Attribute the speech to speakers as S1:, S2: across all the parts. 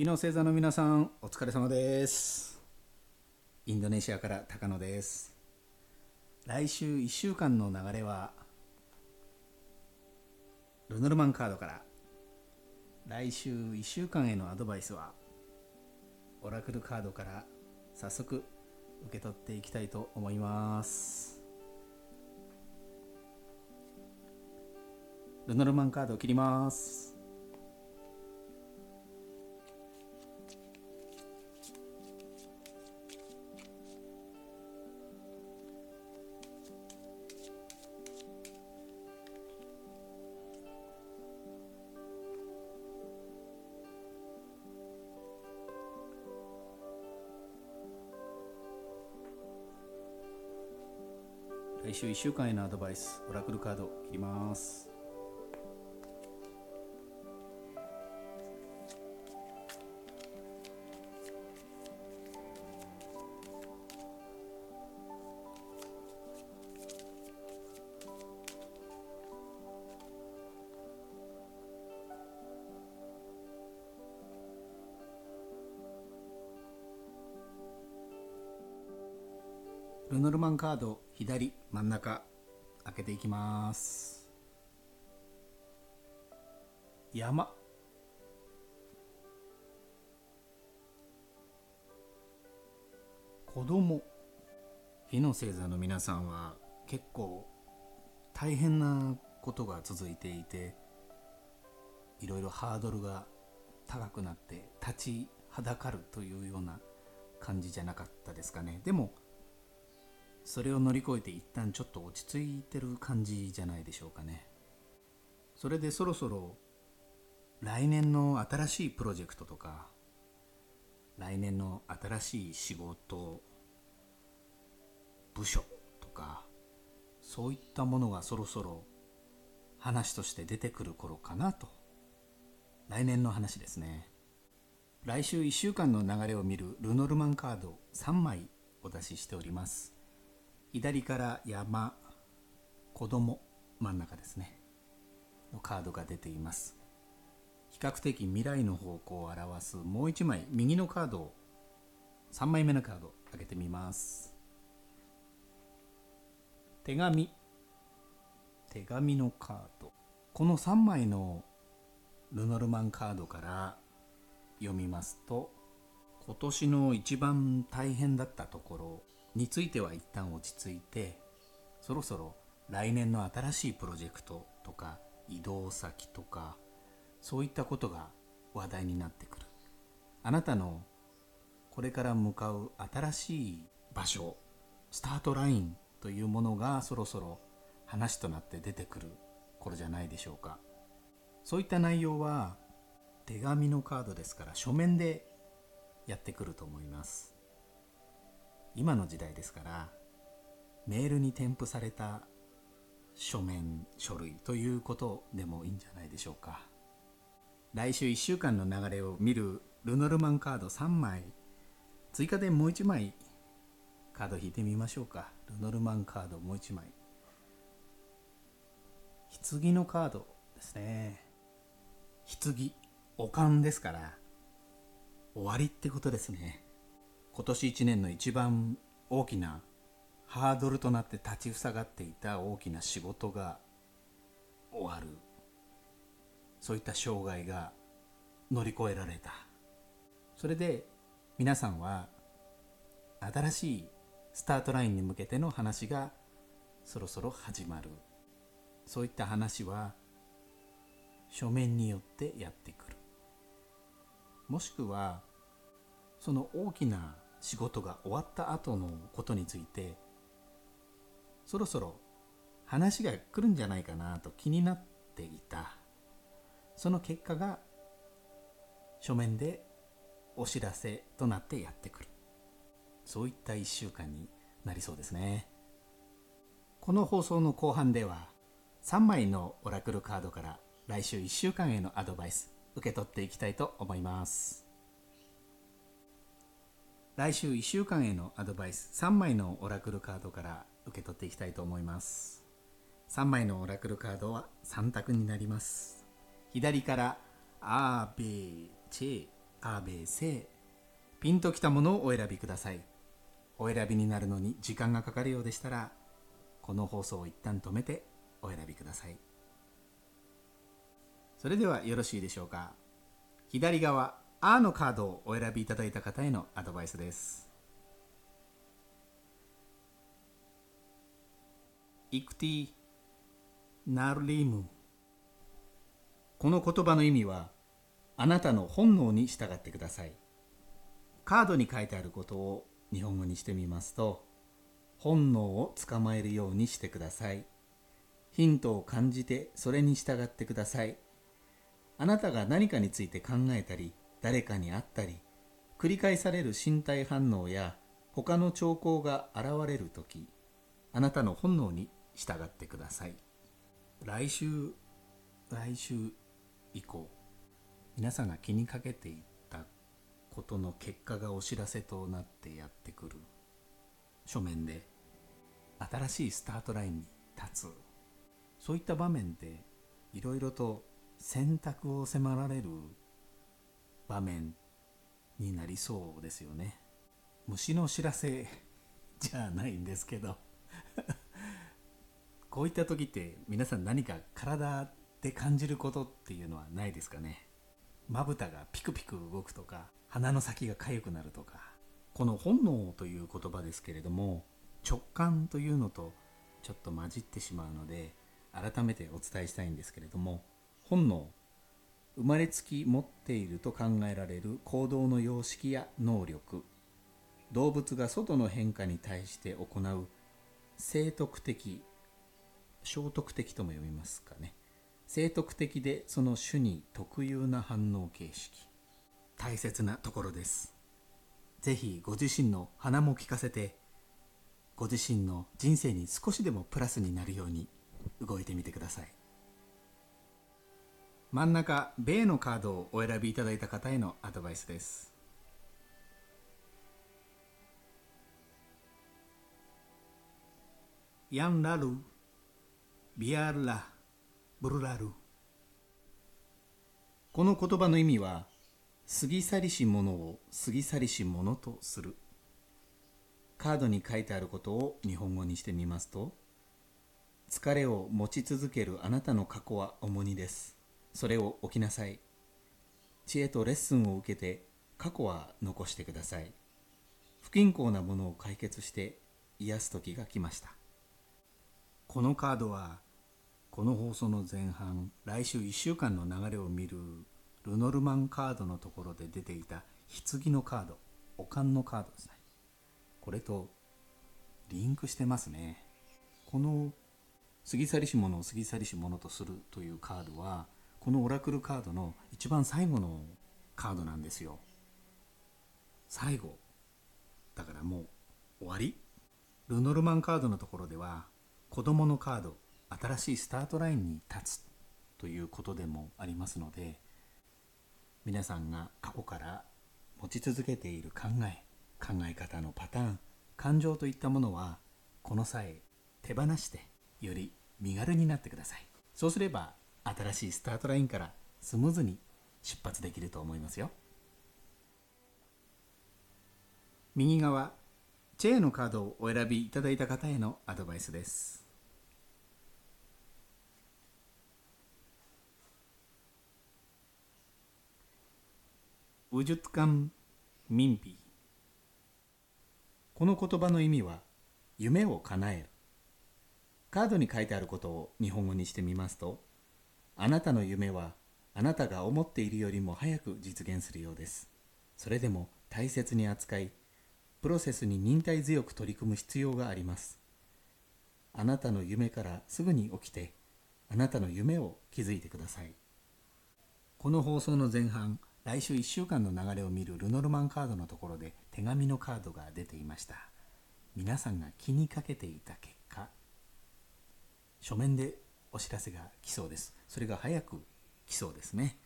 S1: 日の星座の皆さんお疲れ様です。インドネシアから高野です。来週1週間の流れはルノルマンカードから。来週1週間へのアドバイスはオラクルカードから早速受け取っていきたいと思います。ルノルマンカードを切ります。来週1週間へのアドバイスオラクルカード切ります。ルノルマンカード左真ん中開けていきます。山。子供。火の星座の皆さんは結構大変なことが続いていていろいろハードルが高くなって立ちはだかるというような感じじゃなかったですかね。でもそれを乗り越えて一旦ちょっと落ち着いてる感じじゃないでしょうかね。それでそろそろ来年の新しいプロジェクトとか来年の新しい仕事部署とかそういったものがそろそろ話として出てくる頃かなと。来年の話ですね。来週1週間の流れを見るルノルマンカード3枚お出ししております。左から山子供真ん中ですね。のカードが出ています。比較的未来の方向を表すもう1枚右のカードを3枚目のカード開けてみます。手紙。手紙のカード。この3枚のルノルマンカードから読みますと今年の一番大変だったところについては一旦落ち着いてそろそろ来年の新しいプロジェクトとか移動先とかそういったことが話題になってくる。あなたのこれから向かう新しい場所スタートラインというものがそろそろ話となって出てくる頃じゃないでしょうか。そういった内容は手紙のカードですから書面でやってくると思います。今の時代ですからメールに添付された書面書類ということでもいいんじゃないでしょうか。来週1週間の流れを見るルノルマンカード3枚追加でもう1枚カード引いてみましょうか。ルノルマンカードもう1枚。棺のカードですね。棺おかんですから終わりってことですね。今年1年の一番大きなハードルとなって立ちふさがっていた大きな仕事が終わる。そういった障害が乗り越えられた。それで皆さんは新しいスタートラインに向けての話がそろそろ始まる。そういった話は書面によってやってくる。もしくはその大きな仕事が終わった後のことについてそろそろ話が来るんじゃないかなと気になっていた。その結果が書面でお知らせとなってやってくる。そういった1週間になりそうですね。この放送の後半では3枚のオラクルカードから来週1週間へのアドバイス受け取っていきたいと思います。来週1週間へのアドバイス3枚のオラクルカードから受け取っていきたいと思います。3枚のオラクルカードは3択になります。左からアーベチェアベセピンときたものをお選びください。お選びになるのに時間がかかるようでしたらこの放送を一旦止めてお選びください。それではよろしいでしょうか。左側「あ」のカードをお選びいただいた方へのアドバイスです。イクティナルリム。この言葉の意味はあなたの本能に従ってください。カードに書いてあることを日本語にしてみますと本能を捕まえるようにしてください。ヒントを感じてそれに従ってください。あなたが何かについて考えたり誰かに会ったり繰り返される身体反応や他の兆候が現れる時あなたの本能に従ってください。来週来週以降皆さんが気にかけていたことの結果がお知らせとなってやってくる。書面で新しいスタートラインに立つ。そういった場面でいろいろと選択を迫られる場面になりそうですよね。虫の知らせじゃないんですけど。こういった時って皆さん何か体で感じることっていうのはないですかね。まぶたがピクピク動くとか鼻の先が痒くなるとか。この本能という言葉ですけれども直感というのとちょっと混じってしまうので改めてお伝えしたいんですけれども本能生まれつき持っていると考えられる行動の様式や能力。動物が外の変化に対して行う生徳的聖徳的とも読みますかね。生徳的でその種に特有な反応形式。大切なところです。ぜひご自身の鼻も聞かせてご自身の人生に少しでもプラスになるように動いてみてください。真ん中米のカードをお選びいただいた方へのアドバイスです。ヤンラルビアーラブルラル。この言葉の意味は過ぎ去りし者を過ぎ去りし者とする。カードに書いてあることを日本語にしてみますと疲れを持ち続けるあなたの過去は重荷です。それを置きなさい。知恵とレッスンを受けて過去は残してください。不均衡なものを解決して癒す時が来ました。このカードはこの放送の前半来週1週間の流れを見るルノルマンカードのところで出ていた棺のカードおかんのカードですね。これとリンクしてますね。この過ぎ去りし者を過ぎ去りし者とするというカードはこのオラクルカードの一番最後のカードなんですよ。最後。だからもう終わり。ルノルマンカードのところでは子供のカード新しいスタートラインに立つということでもありますので皆さんが過去から持ち続けている考え考え方のパターン感情といったものはこの際手放してより身軽になってください。そうすれば新しいスタートラインからスムーズに出発できると思いますよ。右側チェーのカードをお選びいただいた方へのアドバイスです。ウジュツカン・ミンピこの言葉の意味は夢を叶える。カードに書いてあることを日本語にしてみますとあなたの夢はあなたが思っているよりも早く実現するようです。それでも大切に扱いプロセスに忍耐強く取り組む必要があります。あなたの夢からすぐに起きてあなたの夢を築いてください。この放送の前半来週1週間の流れを見るルノルマンカードのところで手紙のカードが出ていました。皆さんが気にかけていた結果書面でお知らせが来そうです。それが早く来そうですね。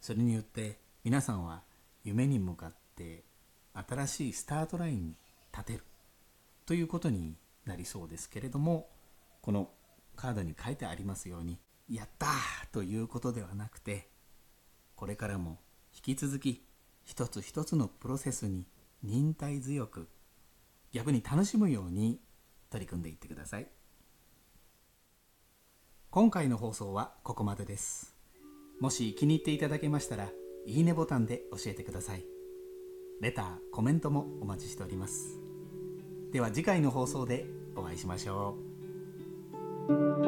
S1: それによって皆さんは夢に向かって新しいスタートラインに立てるということになりそうですけれどもこのカードに書いてありますようにやったーということではなくてこれからも引き続き一つ一つのプロセスに忍耐強く逆に楽しむように取り組んでいってください。今回の放送はここまでです。もし気に入っていただけましたらいいねボタンで教えてください。レターコメントもお待ちしております。では次回の放送でお会いしましょう。